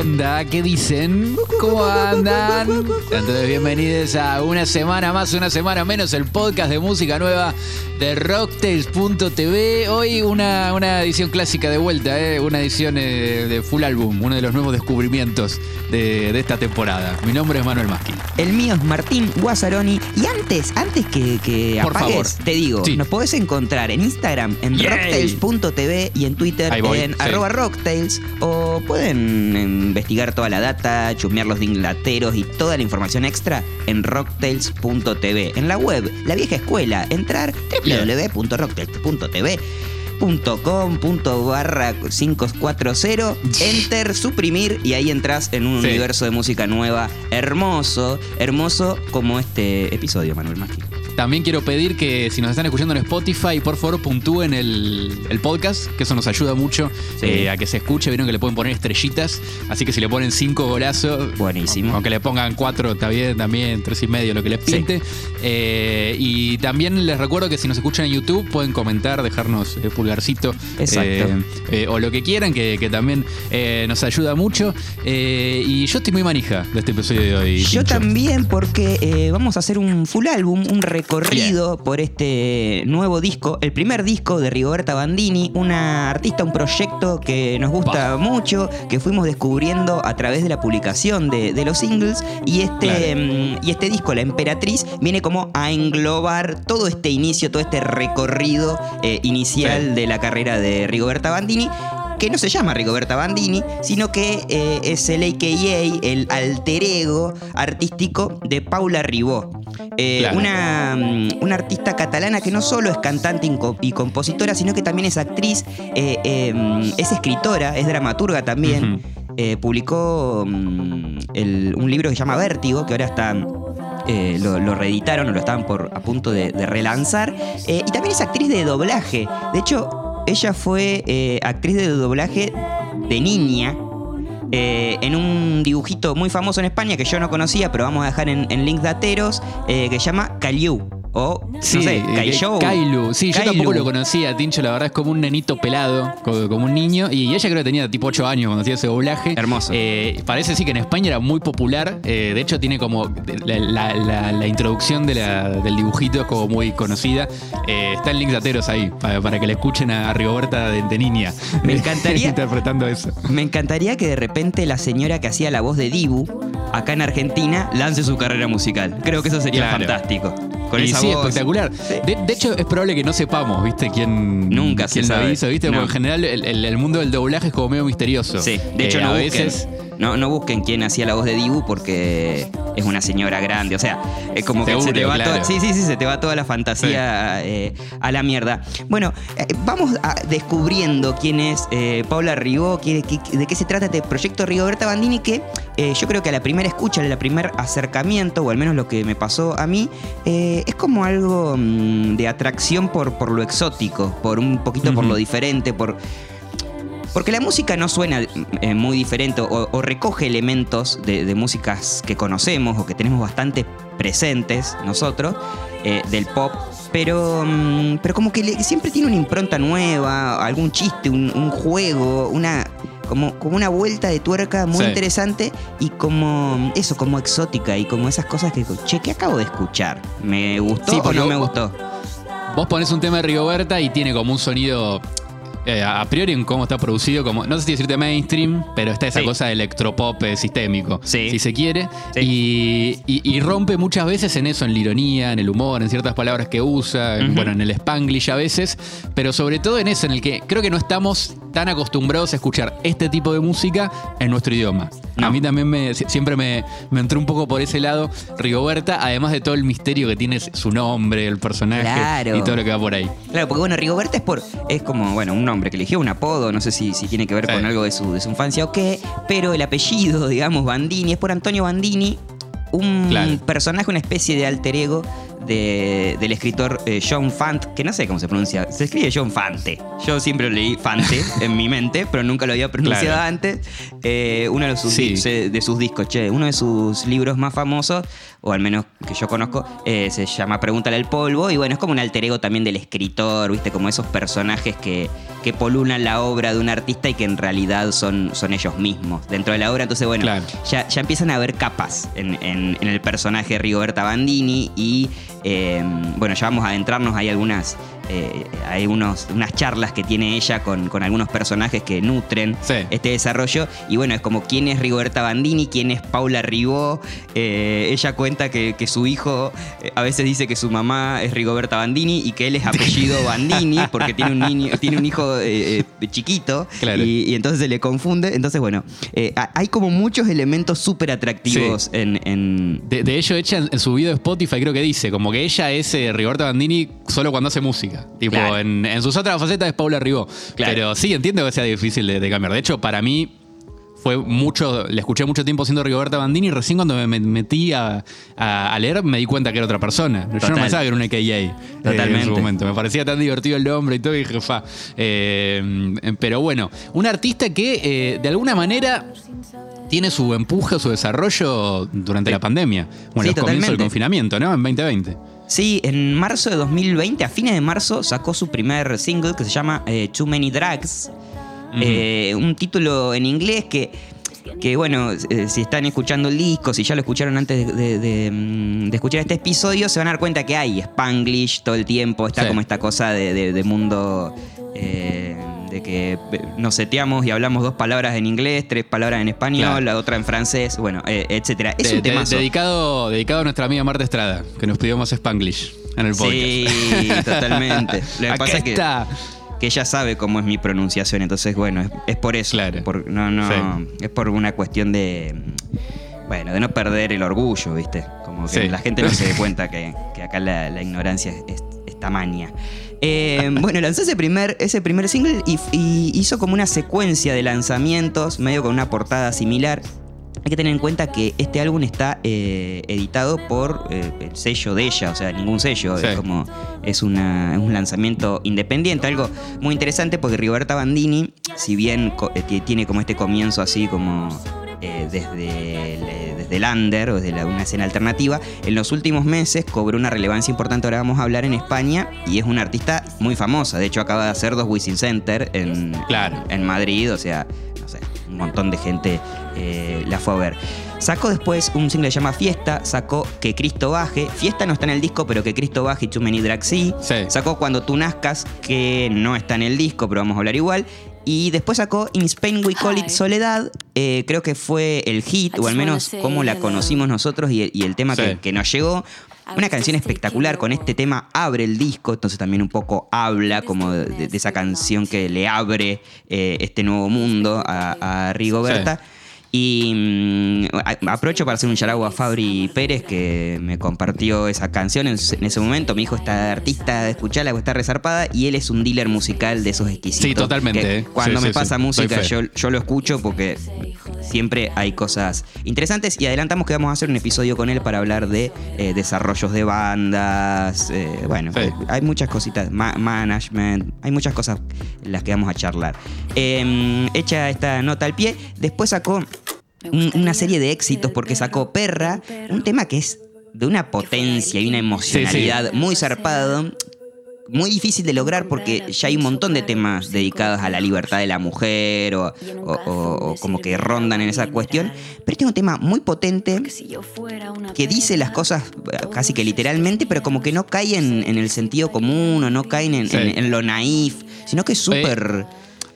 onda? ¿Qué dicen? ¿Cómo andan? Entonces, bienvenidos a una semana más, una semana menos, el podcast de música nueva de Rocktails.tv. Hoy una, una edición clásica de vuelta, ¿eh? una edición eh, de full álbum, uno de los nuevos descubrimientos de, de esta temporada. Mi nombre es Manuel Maschi. El mío es Martín Guazzaroni. Y antes, antes que, que Por apagues, favor. te digo, Sí. nos podés encontrar en Instagram, en rocktails.tv y en Twitter voy, en sí. arroba rocktails. O pueden investigar toda la data, chusmear los dinglateros y toda la información extra en rocktails.tv. En la web, la vieja escuela, entrar www.rocktails.tv .com barra 540 enter suprimir y ahí entras en un Sí. universo de música nueva hermoso hermoso como este episodio Manuel Maggi También quiero pedir que si nos están escuchando en Spotify, por favor puntúen el, el podcast, que eso nos ayuda mucho Sí. eh, a que se escuche. Vieron que le pueden poner estrellitas, así que si le ponen cinco golazos, Buenísimo. Aunque le pongan cuatro, está bien, también tres y medio, lo que les Sí. pinte. Eh, y también les recuerdo que si nos escuchan en YouTube, pueden comentar, dejarnos pulgarcito. Exacto. eh, eh, o lo que quieran, que, que también eh, nos ayuda mucho. Eh, y yo estoy muy manija de este episodio de hoy. yo también porque eh, vamos a hacer un full álbum un recorrido por este nuevo disco el primer disco de Rigoberta Bandini una artista un proyecto que nos gusta mucho que fuimos descubriendo a través de la publicación de, de los singles y este Claro. Mm, y este disco, La Emperatriz, viene como a englobar todo este inicio, todo este recorrido eh, inicial Sí. de la carrera de Rigoberta Bandini. Que no se llama Rigoberta Bandini, sino que eh, es el AKA, el alter ego artístico de Paula Ribó. Eh, Claro. una, mm, una artista catalana que no solo es cantante y co- y compositora, sino que también es actriz, eh, mm, es escritora, es dramaturga también. Eh, publicó mm, el- un libro que se llama Vértigo, que ahora está. eh, lo, lo reeditaron o lo estaban por, a punto de, de relanzar. Eh, y también es actriz de doblaje. De hecho, ella fue eh, actriz de doblaje de niña. eh, en un dibujito muy famoso en España que yo no conocía, pero vamos a dejar en, en links dateros, eh, que se llama Caillou. O, Sí, no sé, eh, Caillou. Kailu. Sí, yo tampoco lo conocía, Tincho. La verdad es como un nenito pelado, co- como un niño. Y ella creo que tenía tipo 8 años cuando hacía ese doblaje. Hermoso. Eh, parece sí que en España era muy popular. eh, de hecho, tiene como. La, la- la- la introducción de la- del dibujito es como muy conocida. Eh, está en links dateros ahí, para, para que le escuchen a Rigoberta de, de niña. Me encantaría- interpretando eso. Me encantaría que de repente la señora que hacía la voz de Dibu acá en Argentina lance su carrera musical. Creo que eso sería Claro. fantástico. Con Y esa sí, voz. espectacular. De, de hecho, es probable que no sepamos, ¿viste? ¿Quién, Nunca se quién lo sabe. hizo, ¿viste? No. Porque en general el, el- el mundo del doblaje es como medio misterioso. Sí, de hecho Eh, no a busquen, veces. no, no busquen quién hacía la voz de Dibu porque es una señora grande. O sea, es como que se te va claro. toda, sí, sí, sí, se te va toda la fantasía eh, a la mierda. Bueno, eh, vamos a- descubriendo quién es eh, Paula Ribó, quién- qué- de qué se trata este proyecto Rigoberta Bandini que yo creo que a la primera escucha, a la primer acercamiento, o al menos lo que me pasó a mí, es como algo mm, de atracción por, por lo exótico, por un poquito por lo diferente, por porque la música no suena eh, muy diferente o, o recoge elementos de, de músicas que conocemos o que tenemos bastante presentes nosotros, eh, del pop, pero, mm, pero como que le- siempre tiene una impronta nueva, algún chiste, un, un juego, una, como, como una vuelta de tuerca muy Sí. interesante y como eso, como exótica y como esas cosas que, che, ¿qué acabo de escuchar? ¿Me gustó Sí, o no me gustó? Vos pones un tema de Rigoberta y tiene como un sonido. Eh, a priori en cómo está producido, como, no sé si decirte mainstream, pero está esa Sí. cosa de electropop eh, sistémico, Sí. si se quiere, Sí. y, y- y rompe muchas veces en eso, en la ironía, en el humor, en ciertas palabras que usa, en- bueno, en el spanglish a veces, pero sobre todo en eso, en el que creo que no estamos tan acostumbrados a escuchar este tipo de música en nuestro idioma. A mí también me, si- siempre me, me entró un poco por ese lado Rigoberta, además de todo el misterio que tiene su nombre, el personaje Claro. y todo lo que va por ahí. Claro, porque bueno, Rigoberta es por. es como, bueno, un nombre que eligió, un apodo, no sé si, si tiene que ver Sí. con algo de su, de su infancia o qué, pero el apellido, digamos, Bandini, es por Antonio Bandini, un Claro. personaje, una especie de alter ego de- del escritor eh, John Fant, que no sé cómo se pronuncia, se escribe John Fante. Yo siempre lo leí Fante en mi mente, pero nunca lo había pronunciado Claro. antes. Eh, uno de sus, Sí. de sus discos, che, uno de sus libros más famosos, o al menos que yo conozco, eh, se llama Pregúntale al polvo, y bueno, es como un alter ego también del escritor, viste, como esos personajes que, que polulan la obra de un artista y que en realidad son, son ellos mismos dentro de la obra. Entonces, bueno, Claro. ya, ya empiezan a haber capas en, en- en el personaje de Rigoberta Bandini y eh, bueno, ya vamos a adentrarnos, hay algunas, eh, hay unos, unas charlas que tiene ella con, con algunos personajes que nutren Sí. este desarrollo y bueno, es como quién es Rigoberta Bandini, quién es Paula Ribó, Eh, ella cuenta que, que su hijo eh, a veces dice que su mamá es Rigoberta Bandini y que él es apellido Bandini porque tiene un niño, tiene un hijo eh, chiquito Claro. y, y entonces se le confunde. Entonces, bueno, ha- hay como muchos elementos súper atractivos en, en- De, de hecho, ella en, su video de Spotify creo que dice como que ella es Rigoberta Bandini solo cuando hace música. Tipo, Claro. en, en sus otras facetas es Paula Ribó. Claro. Pero sí, entiendo que sea difícil de, de cambiar. De hecho, para mí fue mucho, le escuché mucho tiempo siendo Rigoberta Bandini y recién cuando me me metí a, a- a leer me di cuenta que era otra persona. Yo no pensaba que era un AKA eh, en Totalmente. su momento. Me parecía tan divertido el nombre y todo y dije, fa. Eh, pero bueno, un artista que eh, de alguna manera tiene su empuje, su desarrollo durante Sí. la pandemia. Bueno, Sí, los comienzos del totalmente. confinamiento, ¿no? En 2020. Sí, en marzo de 2020, a fines de marzo, sacó su primer single que se llama eh, Too Many Drugs. Eh, un título en inglés que, que bueno, eh, si están escuchando el disco, si ya lo escucharon antes de, de- de, mm, de escuchar este episodio, se van a dar cuenta que hay Spanglish todo el tiempo, está Sí. como esta cosa de mundo... de que eh, nos seteamos y hablamos dos palabras en inglés, tres palabras en español, Claro. la otra en francés, bueno, eh, etcétera. Es De- un de- temazo. dedicado, dedicado a nuestra amiga Marta Estrada, que nos pidió más Spanglish en el podcast. Sí, totalmente. Lo que Acá pasa es que, que ella sabe cómo es mi pronunciación, entonces bueno, es, es por eso. Claro. Por- no, no, Sí. es por una cuestión de bueno, de no perder el orgullo, ¿viste? Como que Sí. la gente no se dé cuenta que, que acá la, la ignorancia es, es tamaña. Eh, bueno, lanzó ese primer, ese primer single y, y hizo como una secuencia de lanzamientos, medio con una portada similar. Hay que tener en cuenta que este álbum está eh, editado por eh, el sello de ella, o sea, ningún sello, Sí. es como es, una- es un lanzamiento independiente, algo muy interesante porque Rigoberta Bandini, si bien tiene como este comienzo así como eh, desde, el, eh, desde el under o desde la- una escena alternativa, en los últimos meses cobró una relevancia importante, ahora vamos a hablar en España, y es una artista muy famosa, de hecho acaba de hacer dos Wisin Center en, Claro. en Madrid, o sea, no sé, un montón de gente eh, la fue a ver. Sacó después un single que se llama Fiesta, sacó Que Cristo Baje. Fiesta no está en el disco, pero Que Cristo Baje y Too Many Drugs sí. Sí. Sacó Cuando Tú Nazcas, que no está en el disco, pero vamos a hablar igual. Y después sacó In Spain We Call It Soledad. Eh, creo que fue el hit, o al menos como la conocimos nosotros y el, y el tema Sí. que, que nos llegó. Una canción espectacular, con este tema abre el disco, entonces también un poco habla como de, de esa canción que le abre eh, este nuevo mundo a, a Rigoberta. Y mm, a- aprovecho para hacer un charagua a Fabri Pérez que me compartió esa canción en, ese momento. Me dijo, esta artista, escuchala, está resarpada. Y él es un dealer musical de esos exquisitos. Sí, totalmente, que eh. Cuando Sí, me sí, pasa sí. música, yo, yo lo escucho porque siempre hay cosas interesantes. Y adelantamos que vamos a hacer un episodio con él para hablar de eh, desarrollos de bandas. eh, bueno, hay muchas cositas. ma- management, hay muchas cosas las que vamos a charlar. Eh, hecha esta nota al pie, después sacó una serie de éxitos porque sacó Perra, un tema que es de una potencia y una emocionalidad muy zarpado. Muy difícil de lograr porque ya hay un montón de temas dedicados a la libertad de la mujer o, o- o- o como que rondan en esa cuestión. Pero este es un tema muy potente que dice las cosas eh, casi que literalmente, pero como que no cae en, en el sentido común o no cae en, Sí. en- en lo naif, sino que es súper...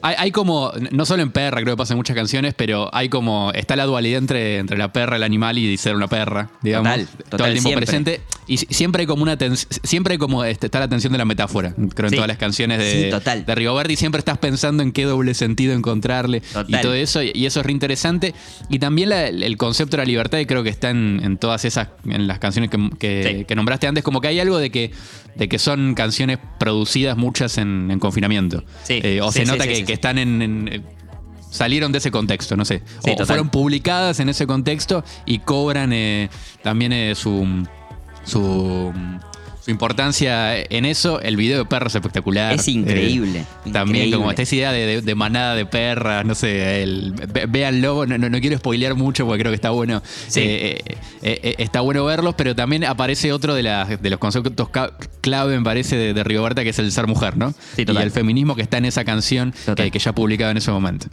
Hay, hay como, no solo en perra, creo que pasa en muchas canciones, pero hay como, está la dualidad entre, entre la perra, el animal y ser una perra, digamos. Total, todo total, el tiempo siempre. presente. Y si- siempre hay como una siempre hay como este, está la tensión de la metáfora, creo en Sí. todas las canciones de, Sí, total. de Rigoberti, siempre estás pensando en qué doble sentido encontrarle y todo eso, y eso es re interesante. Y también la- el concepto de la libertad, y creo que está en, en todas esas, en las canciones que, que- Sí. que nombraste antes, como que hay algo de que, de que son canciones producidas muchas en, en confinamiento. Sí, Eh, o se nota que, que. Están en, en- eh, salieron de ese contexto, no sé. Sí, o total. fueron publicadas en ese contexto y cobran eh, también eh, su, su, su importancia en eso. El video de perros es espectacular. Es increíble. Eh, también increíble. como esta idea de, de- de manada de perras, no sé, el, ve- véanlo, no, no, no quiero spoilear mucho porque creo que está bueno. Sí. Eh, eh, está bueno verlos, pero también aparece otro de, las- de los conceptos clave, me parece, de, de Rigoberta, que es el ser mujer, ¿no? Sí, y total. el feminismo que está en esa canción que, ya publicaba en ese momento.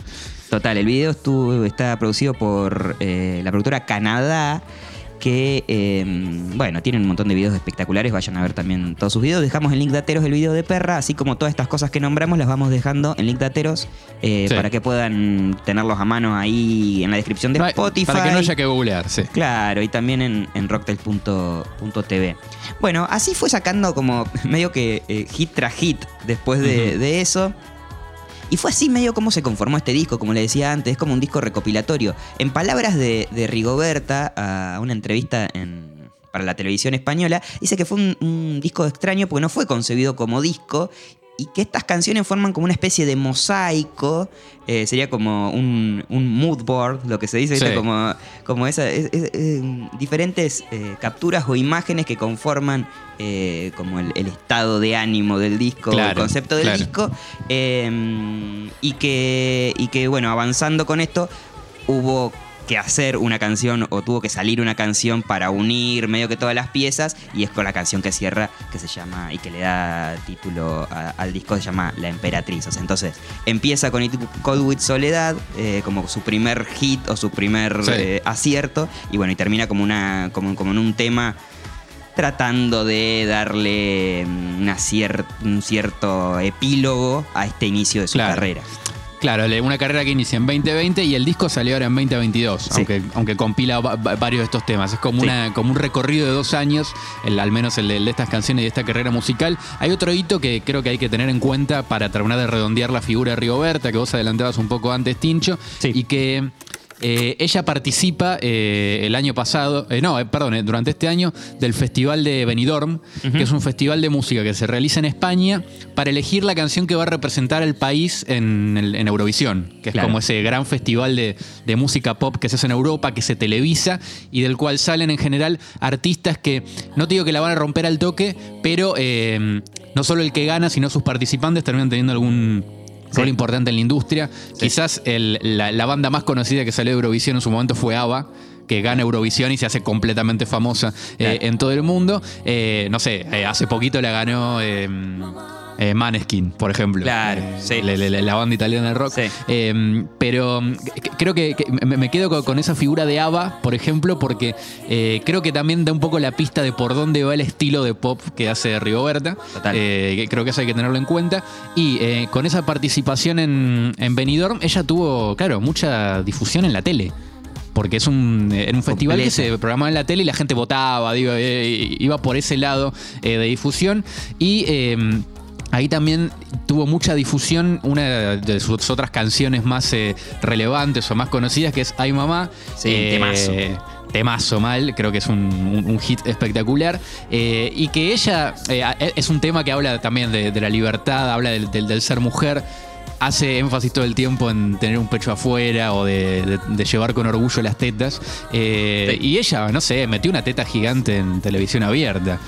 Total, el video estuvo, está producido por la productora Canadá, que, eh, bueno, tienen un montón de videos espectaculares, vayan a ver también todos sus videos. Dejamos en link de Ateros el video de Perra, así como todas estas cosas que nombramos las vamos dejando en link de Ateros eh, Sí. para que puedan tenerlos a mano ahí en la descripción de Spotify. Para que no haya que googlear, sí. Claro, y también en, en rocktail.tv. Bueno, así fue sacando como medio que eh, hit tras hit después de eso. Y fue así medio como se conformó este disco, como le decía antes, es como un disco recopilatorio. En palabras de, Rigoberta, a una entrevista en- para la televisión española, dice que fue un, un disco extraño porque no fue concebido como disco y que estas canciones forman como una especie de mosaico, eh, sería como un, un mood board, lo que se dice. Sí. como, como esa, es- es- eh, diferentes eh, capturas o imágenes que conforman eh, como el, el estado de ánimo del disco, el Claro, concepto del claro. disco, eh, y, que, y que, bueno, avanzando con esto, hubo que hacer una canción o tuvo que salir una canción para unir medio que todas las piezas y es con la canción que cierra que se llama y que le da título a- al disco se llama La Emperatriz. O sea, entonces empieza con It Cold with Soledad eh, como su primer hit o su primer Sí. eh, acierto y bueno y termina como una como, como en un tema tratando de darle mm, una cier- un cierto epílogo a este inicio de su Claro. carrera. Claro, una carrera que inicia en 2020 y el disco salió ahora en 2022, Sí. aunque, aunque compila va- va- varios de estos temas. Es como, Sí. una, como un recorrido de dos años, el- al menos el de, el de estas canciones y de esta carrera musical. Hay otro hito que creo que hay que tener en cuenta para terminar de redondear la figura de Rigoberta, que vos adelantabas un poco antes, Tincho, Sí. y que eh, ella participa eh, el año pasado, eh, no, perdón, durante este año, del Festival de Benidorm, que es un festival de música que se realiza en España para elegir la canción que va a representar al país en, Eurovisión, que es Claro. como ese gran festival de, de música pop que se hace en Europa, que se televisa y del cual salen en general artistas que, no te digo que la van a romper al toque, pero no solo el que gana, sino sus participantes terminan teniendo algún rol importante en la industria. Quizás el- la, la banda más conocida que salió de Eurovisión en su momento fue ABBA que gana Eurovisión y se hace completamente famosa eh, en todo el mundo. Eh, no sé, eh, hace poquito la ganó eh, eh, Maneskin, por ejemplo. Claro, Eh, sí. la, la- la banda italiana de rock. Sí. Eh, pero c- creo que, que me, quedo con, con esa figura de ABBA, por ejemplo, porque eh, creo que también da un poco la pista de por dónde va el estilo de pop que hace Rigoberta. Total. Eh, creo que eso hay que tenerlo en cuenta. Y eh, con esa participación en, en Benidorm, ella tuvo, claro, mucha difusión en la tele. Porque es un, era un festival que se programaba en la tele y la gente votaba, digo, eh, iba por ese lado eh, de difusión. Y eh, ahí también tuvo mucha difusión una de sus otras canciones más eh, relevantes o más conocidas, que es Ay Mamá. Sí, temazo. Temazo mal, creo que es un, un- un hit espectacular. Eh, y que ella eh, es un tema que habla también de, de la libertad, habla del, del- del ser mujer. Hace énfasis todo el tiempo en tener un pecho afuera o de, de- de llevar con orgullo las tetas. Eh, Y ella, no sé, metió una teta gigante en televisión abierta.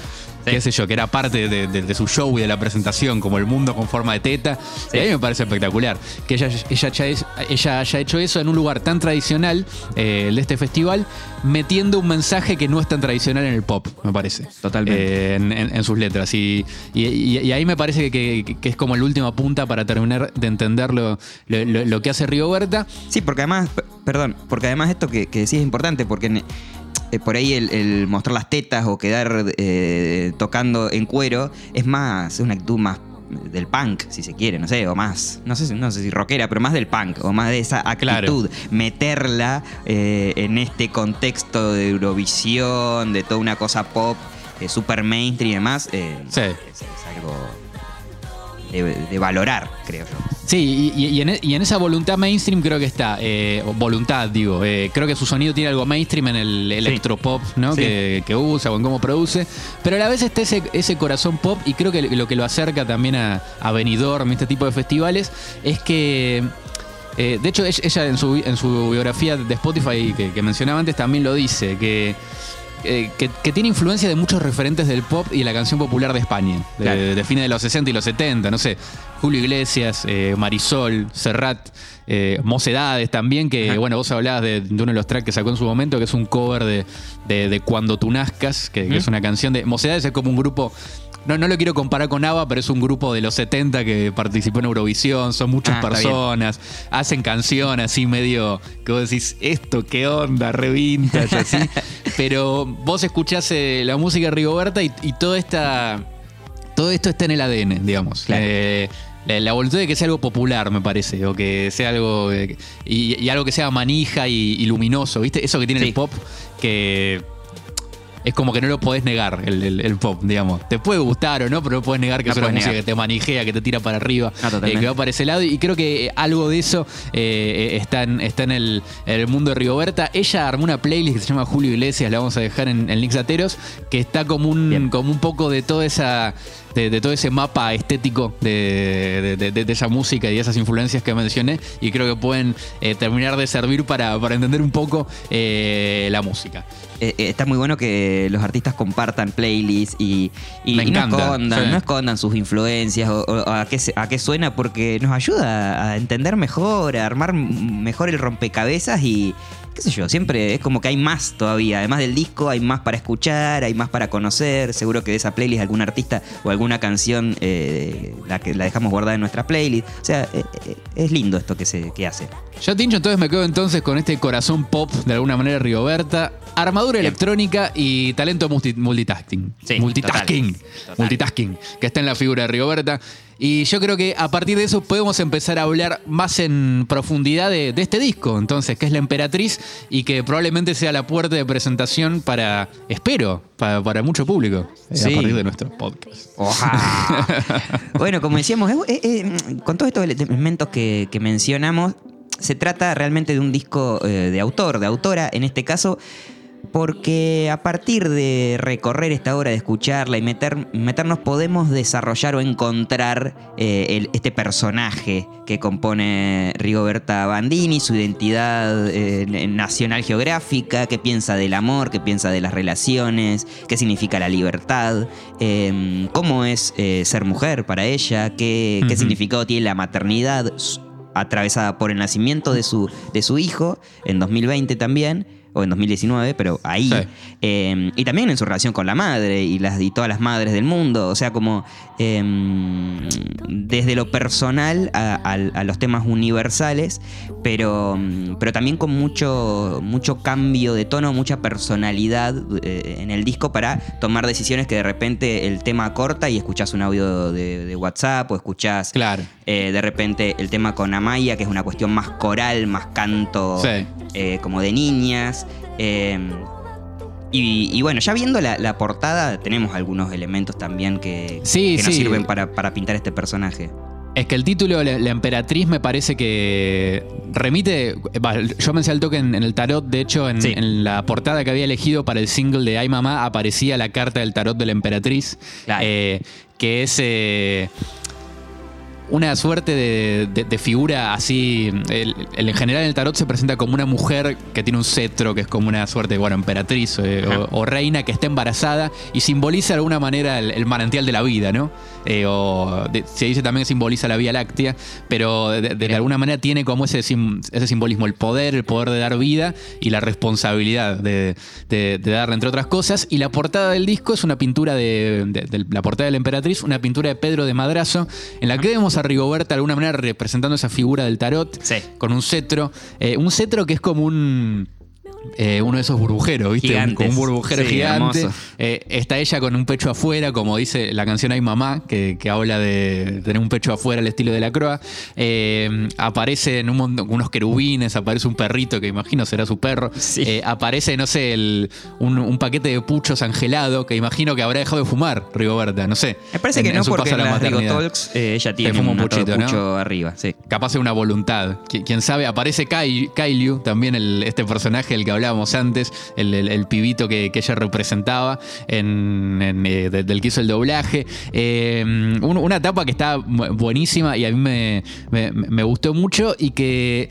Qué sé yo, que era parte de, de- de su show y de la presentación, como el mundo con forma de teta. Y a mí me parece espectacular que ella, haya hecho eso en un lugar tan tradicional, eh, el de este festival, metiendo un mensaje que no es tan tradicional en el pop, me parece. Totalmente. Eh, en, en- en sus letras. Y, y- ahí me parece que, que- que es como la última punta para terminar de entender lo, lo- lo- lo que hace Rigoberta. Sí, porque además, perdón, porque además esto que, que decís es importante, porque eh, por ahí el, el mostrar las tetas o quedar eh, tocando en cuero es más, es una actitud más del punk, si se quiere, no sé, o más, no sé, si- no sé si rockera, pero más del punk, o más de esa actitud, meterla eh, en este contexto de Eurovisión, de toda una cosa pop, eh, super mainstream y demás, eh, Sí. es, es algo de, de valorar, creo yo. Sí, y, y- en, e- y en esa voluntad mainstream creo que está. eh, voluntad, digo. eh, creo que su sonido tiene algo mainstream en el electropop, ¿no? Sí. Que, que usa o en cómo produce. Pero a la vez está ese, ese corazón pop y creo que lo que lo acerca también a, a Benidorm, este tipo de festivales, es que. eh, de hecho, ella en su, en su biografía de Spotify que, que mencionaba antes también lo dice, que eh, que, tiene influencia de muchos referentes del pop y la canción popular de España, de, de fines de los 60 y los 70, no sé, Julio Iglesias, eh, Marisol, Serrat, eh, Mocedades también, que bueno, vos hablabas de, uno de los tracks que sacó en su momento, que es un cover de, de, Cuando tú nazcas, que, es una canción de... Mocedades es como un grupo... No, no lo quiero comparar con ABBA, pero es un grupo de los 70 que participó en Eurovisión, son muchas ah, personas, hacen canciones así medio, que vos decís, esto, qué onda, re vintage, así. pero vos escuchás eh, la música de Rigoberta y, y toda esta todo esto está en el ADN, digamos. Eh, la, voluntad de que sea algo popular, me parece, o que sea algo. Eh, y, algo que sea manija y, luminoso, ¿viste? Eso que tiene el pop, que es como que no lo podés negar, el, pop, digamos. Te puede gustar o no, pero no podés negar que es una música que te manijea, que te tira para arriba, eh, que va para ese lado. Y creo que algo de eso eh, está, en, está en, el, mundo de Rigoberta. Ella armó una playlist que se llama Julio Iglesias, la vamos a dejar en, en Links Ateros, que está como un, como un poco de toda esa de, todo ese mapa estético de, esa música y de esas influencias que mencioné y creo que pueden eh, terminar de servir para, entender un poco eh, la música. Eh, está muy bueno que los artistas compartan playlists y, no, escondan, sus influencias o, a, qué, a qué suena porque nos ayuda a entender mejor, a armar mejor el rompecabezas y, qué sé yo, siempre es como que hay más todavía. Además del disco, hay más para escuchar, hay más para conocer. Seguro que de esa playlist algún artista o alguna canción eh, la, que, la dejamos guardada en nuestra playlist. O sea, eh, eh, es lindo esto que, se, que hace. Ya Tincho, entonces me quedo entonces con este corazón pop, de alguna manera Rigoberta, armadura electrónica y talento multitasking. multitasking. Multitasking, que está en la figura de Rigoberta. Y yo creo que a partir de eso podemos empezar a hablar más en profundidad de, este disco, entonces, que es La Emperatriz y que probablemente sea la puerta de presentación para, espero, para, mucho público. Eh, a partir de nuestro podcast. bueno, como decíamos, con todos estos elementos que, mencionamos, se trata realmente de un disco eh, de autor, de autora, en este caso porque a partir de recorrer esta obra, de escucharla y meternos, podemos desarrollar o encontrar eh, este personaje que compone Rigoberta Bandini, su identidad eh, nacional geográfica, qué piensa del amor, qué piensa de las relaciones, qué significa la libertad, em, cómo es eh, ser mujer para ella, qué, significado tiene la maternidad atravesada por el nacimiento de su, de su hijo en 2020 también o en 2019, pero ahí. Em, y también en su relación con la madre y, las, y todas las madres del mundo. O sea, como em, desde lo personal a, los temas universales, pero, pero también con mucho, mucho cambio de tono, mucha personalidad eh, en el disco para tomar decisiones que de repente el tema corta y escuchás un audio de, WhatsApp o escuchás claro. Eh, de repente el tema con Amaya, que es una cuestión más coral, más canto eh, como de niñas. Em, y, bueno, ya viendo la, portada, tenemos algunos elementos también que, nos sirven para, pintar este personaje. Es que el título, la, emperatriz, me parece que remite. yo me al toque en, el tarot. De hecho, en, la portada que había elegido para el single de Ay Mamá aparecía la carta del tarot de la emperatriz. Eh, que es. Eh, una suerte de, figura así. en general en el tarot se presenta como una mujer que tiene un cetro, que es como una suerte bueno, emperatriz eh, o, reina que está embarazada y simboliza de alguna manera el, manantial de la vida, ¿no? Eh, o se dice también que simboliza la Vía Láctea, pero de, alguna manera tiene como ese, ese simbolismo, el poder, el poder de dar vida y la responsabilidad de, darle, entre otras cosas. Y la portada del disco es una pintura de, la portada de la emperatriz, una pintura de Pedro de Madrazo, en la que vemos a Rigoberta de alguna manera representando esa figura del tarot con un cetro. Eh, un cetro que es como un eh, uno de esos burbujeros, ¿viste? Un, un burbujero gigante. Eh, está ella con un pecho afuera, como dice la canción Hay Mamá, que, habla de tener un pecho afuera al estilo de la croa. Eh, aparecen un unos querubines, aparece un perrito que imagino será su perro. aparece, no sé, un, paquete de puchos angelado que imagino que habrá dejado de fumar Rigoberta, no sé. Me parece que no, porque en la Rigo Talks ella tiene un, pucho arriba. Capaz de una voluntad. Quién sabe, aparece Kailu, también este personaje, el que hablábamos antes, el, pibito que, ella representaba en, eh, del que hizo el doblaje. Eh, una etapa que está buenísima y a mí me, me, gustó mucho y que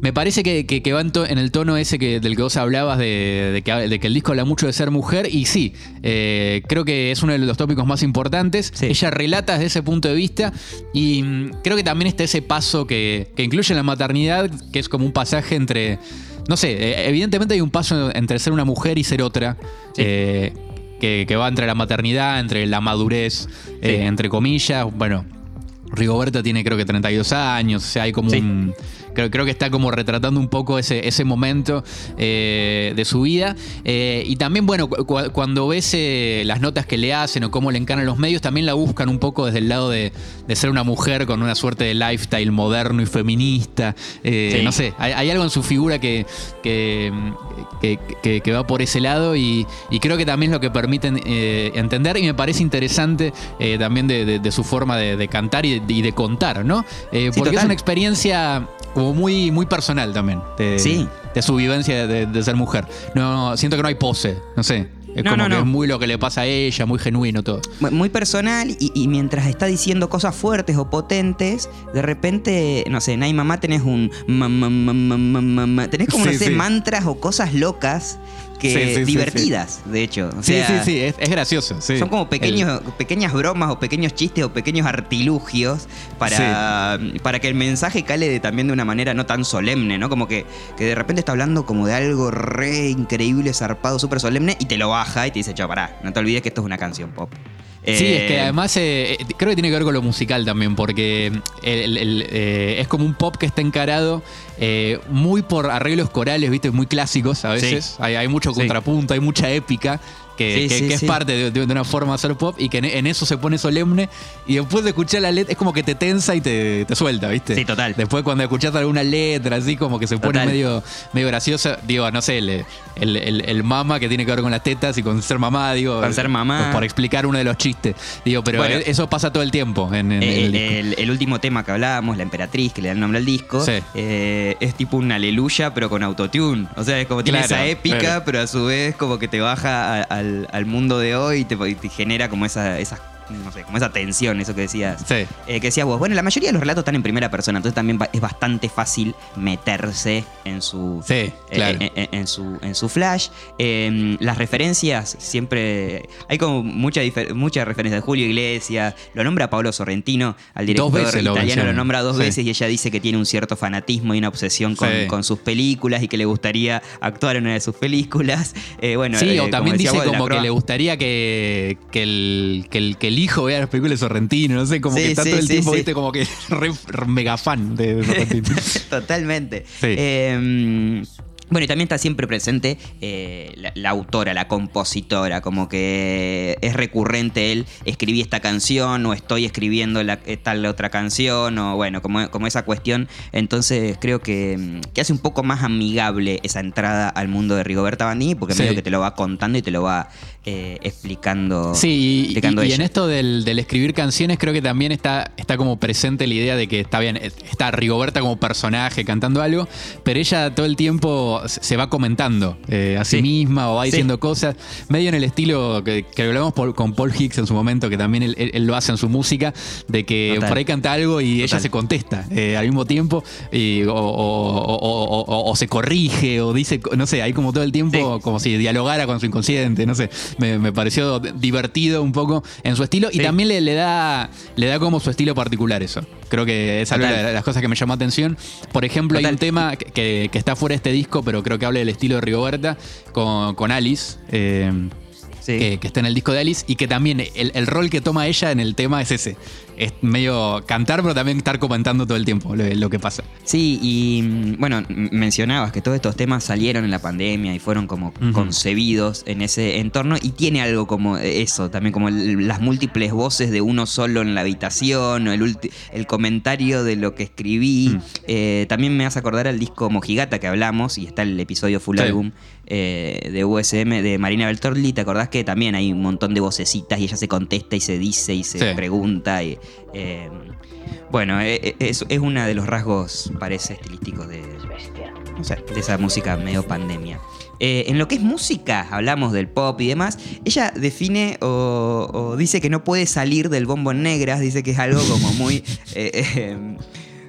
Me parece que, que- que va en, to- en el tono ese que, del que vos hablabas, de, de que, de que el disco habla mucho de ser mujer, y sí, eh, creo que es uno de los tópicos más importantes. Sí. Ella relata desde ese punto de vista, y mm, creo que también está ese paso que, que incluye la maternidad, que es como un pasaje entre. No sé, eh, evidentemente hay un paso entre ser una mujer y ser otra. Sí. eh, que, que va entre la maternidad, entre la madurez, eh, entre comillas. Bueno, Rigoberta tiene creo que 32 años, o sea, hay como Sí. un... Creo, creo que está como retratando un poco ese, ese momento eh, de su vida. Eh, y también, bueno, cu- cu- cuando ves eh, las notas que le hacen o cómo le encanan los medios, también la buscan un poco desde el lado de, de ser una mujer con una suerte de lifestyle moderno y feminista. Eh, Sí. No sé, hay, hay algo en su figura que, que, que- va por ese lado y, y creo que también es lo que permiten entender y me parece interesante también de, de- de su forma de, cantar y de, y contar, ¿no? Sí, porque es una experiencia como muy, muy personal también de, Sí. de su vivencia de, de ser mujer. No, siento que no hay pose, no sé. Es No, como no, que no. es muy lo que le pasa a ella, muy genuino todo. Mu- Muy personal y, y mientras está diciendo cosas fuertes o potentes, de repente, no sé, en Ay Mamá tenés un... ma- ma- ma- ma- ma- ma- ma- tenés como, Sí, no sé, sí. mantras o cosas locas que Sí, divertidas, de hecho. O Sí, sea, sí, sí, es, es gracioso. Son como El- pequeños, pequeñas bromas o pequeños chistes o pequeños artilugios para, para que el mensaje cale de- también de una manera no tan solemne, ¿no? Como que, que de repente está hablando como de algo re increíble, zarpado, súper solemne y te lo baja y te dice, chao, pará, no te olvides que esto es una canción pop. Sí, Eh, es que además eh, eh, creo que tiene que ver con lo musical también, porque el- el- eh, es como un pop que está encarado eh, muy por arreglos corales, ¿viste? Muy clásicos a veces. Hay, hay mucho Sí. contrapunto, hay mucha épica. Que, Sí, que- sí, que es parte de, una forma de hacer pop y que en, en eso se pone solemne y después de escuchar la letra es como que te tensa y te, te suelta, ¿viste? Sí, total. Después cuando escuchás alguna letra así como que se pone medio, medio graciosa, digo, no sé, el, el, el- el mama que tiene que ver con las tetas y con ser mamá, digo. Con ser mamá. Por explicar uno de los chistes. Digo, pero Bueno. e- eso pasa todo el tiempo en, en Eh, el último tema que hablábamos, La Emperatriz, que le da el nombre al disco, eh, es tipo un aleluya, pero con autotune. O sea, es como tiene esa épica, claro. pero a su vez como que te baja a- al, mundo de hoy y te, genera como esa, esa, no sé, como esa tensión, eso que decías. Sí. Eh, que decías vos, bueno, la mayoría de los relatos están en primera persona, entonces también es bastante fácil meterse en su, Sí, eh, claro. en, en- en su, en su flash. Eh, las referencias siempre. Hay como mucha, mucha referencia de Julio Iglesias. Lo nombra Pablo Sorrentino, al director lo italiano, lo, nombra dos Sí. veces y ella dice que tiene un cierto fanatismo y una obsesión con, sus películas y que le gustaría actuar en una de sus películas. Eh, bueno, Sí, eh, o también dice vos, como que Croa- le gustaría que, que, el, que, el, que el hijo vea las películas de Sorrentino, no sé, como Sí, que está sí, todo el sí, tiempo, viste, como que re, re mega fan de Sorrentino. Totalmente. Sí. Eh, bueno, y también está siempre presente eh, la, la autora, la compositora, como que es recurrente él, escribí esta canción o estoy escribiendo la, eh, tal otra canción, o bueno, como, como esa cuestión. Entonces creo que, mm, que hace un poco más amigable esa entrada al mundo de Rigoberta Bandini, porque Sí. medio que te lo va contando y te lo va eh, explicando. Sí, y, explicando y- y ella. en esto del, del escribir canciones creo que también está, está como presente la idea de que está bien, está Rigoberta como personaje cantando algo, pero ella todo el tiempo se va comentando eh, a sí, Sí. misma o va Sí. diciendo cosas, medio en el estilo que, que hablamos por- con Paul Hicks en su momento, que también él, él- él lo hace en su música, de que Total. por ahí canta algo y ella se contesta eh, al mismo tiempo, y- o, o- o- o- o- o se corrige, o dice, no sé, hay como todo el tiempo Sí. como si dialogara con su inconsciente, no sé, me, me pareció divertido un poco en su estilo y Sí. también le, le da le da como su estilo particular eso. Creo que es algo de las cosas que me llamó atención. Por ejemplo, hay un tema que, que- que está fuera de este disco, pero creo que habla del estilo de Rigoberta con, con Alice. eh, Sí. que, que está en el disco de Alice y que también el, el rol que toma ella en el tema es ese. Es medio cantar, pero también estar comentando todo el tiempo lo, lo que pasa. Sí, y mm, bueno, mencionabas que todos estos temas salieron en la pandemia y fueron como concebidos en ese entorno y tiene algo como eso, también como el- las múltiples voces de uno solo en la habitación, o el, el comentario de lo que escribí. Mm. Eh, también me hace acordar al disco Mojigata que hablamos y está el episodio full Sí. álbum eh, de USM de Marina Beltorli. ¿Te acordás que también hay un montón de vocecitas y ella se contesta y se dice y se Sí. pregunta? Y, eh, bueno, eh, eh, es, es uno de los rasgos, parece, estilísticos de, no sé, de esa música medio pandemia. Eh, en lo que es música, hablamos del pop y demás, ella define o, o dice que no puede salir del bombo en negras, dice que es algo como muy... eh, eh,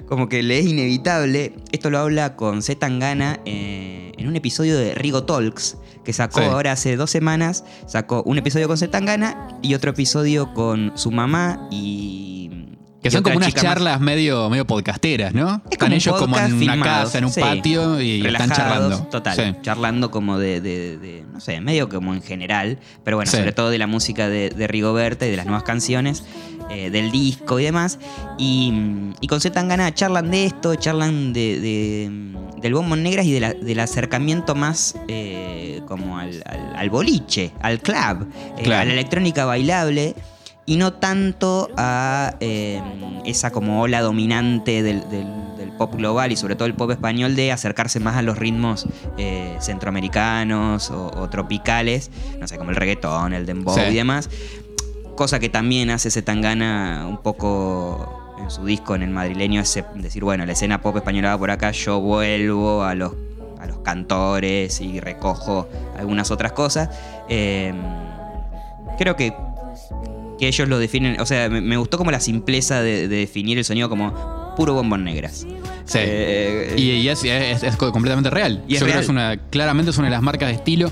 como que le es inevitable. Esto lo habla con Z Tangana eh, en un episodio de Rigo Talks, que sacó Sí. ahora hace dos semanas. Sacó un episodio con Z Tangana y otro episodio con su mamá y. Que son como unas más. charlas medio, medio podcasteras, ¿no? Es Están como ellos como en una casa, en un sí. patio y están charlando. Total. Sí. Charlando como de, de- de, no sé, medio como en general, pero bueno, Sí. sobre todo de la música de, de Rigoberta y de las nuevas canciones, eh, del disco y demás. Y, y con Z Tangana charlan de esto, charlan de, de- del Bombón Negras y la- del acercamiento más eh, como al, al- al boliche, al club, eh, Claro. a la electrónica bailable. Y no tanto a eh, esa como ola dominante del, del- del pop global y sobre todo el pop español de acercarse más a los ritmos eh, centroamericanos o, o tropicales, no sé, como el reggaetón, el dembow Sí. y demás. Cosa que también hace Zetangana un poco en su disco, en el madrileño, es decir, bueno, la escena pop española va por acá, yo vuelvo a los, a los cantores y recojo algunas otras cosas. Eh, creo que que ellos lo definen, o sea, me, me gustó como la simpleza de, de definir el sonido como puro bombón negras. Sí. Eh, Y, y es, es- es completamente real. Y es real. es una, claramente es una de las marcas de estilo.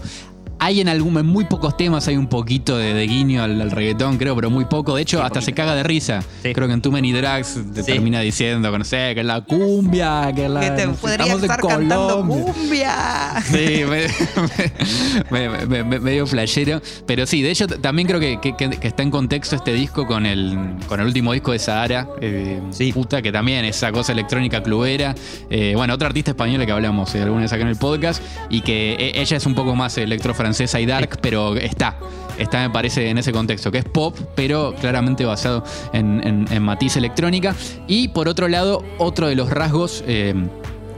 Hay en algún, en muy pocos temas hay un poquito de, de guiño al, al reggaetón, creo, pero muy poco. De hecho, Sí, hasta poquito. se caga de risa. Sí. Creo que en Too Many Drags te Sí. termina diciendo, que no sé, que es la cumbia, que es la. que te no podría estamos en estar cantando Colombia. cumbia. Sí, me, me- me- me- medio flashero. Pero sí, de hecho también creo que, que- que- que está en contexto este disco con el, con el último disco de Sahara. eh, Sí. Puta, que también esa cosa electrónica clubera. Eh, bueno, otra artista española que hablamos eh, alguna vez acá en el podcast. Y que eh, ella es un poco más electrofrancesa y dark, pero está. Está, me parece, en ese contexto, que es pop, pero claramente basado en, en- en matiz electrónica. Y por otro lado, otro de los rasgos. eh,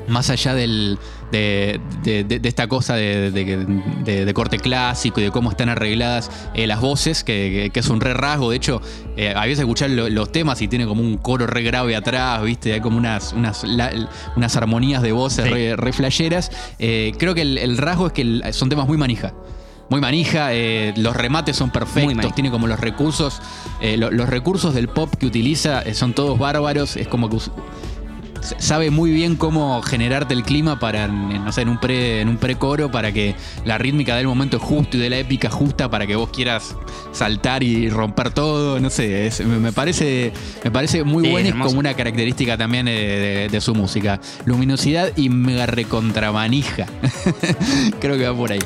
más allá del, de, de- de- de esta cosa de, corte clásico y de cómo están arregladas eh, las voces, que, que- es un re rasgo. De hecho, eh, a veces escuchar lo- los temas y tiene como un coro re grave atrás, ¿viste? Hay como unas, unas, la- unas armonías de voces Sí. re, re flasheras. Eh, creo que el, el rasgo es que el- son temas muy manija. Muy manija, eh, los remates son perfectos, tiene como los recursos, eh, lo- los recursos del pop que utiliza eh, son todos bárbaros, es como que sabe muy bien cómo generarte el clima para, no sé, en un pre, en un precoro, para que la rítmica del momento es justo y de la épica justa para que vos quieras saltar y romper todo. No sé, es- me, parece, me parece muy Sí, buena y como una característica también de, de- de su música. Luminosidad y mega recontramanija. Creo que va por ahí.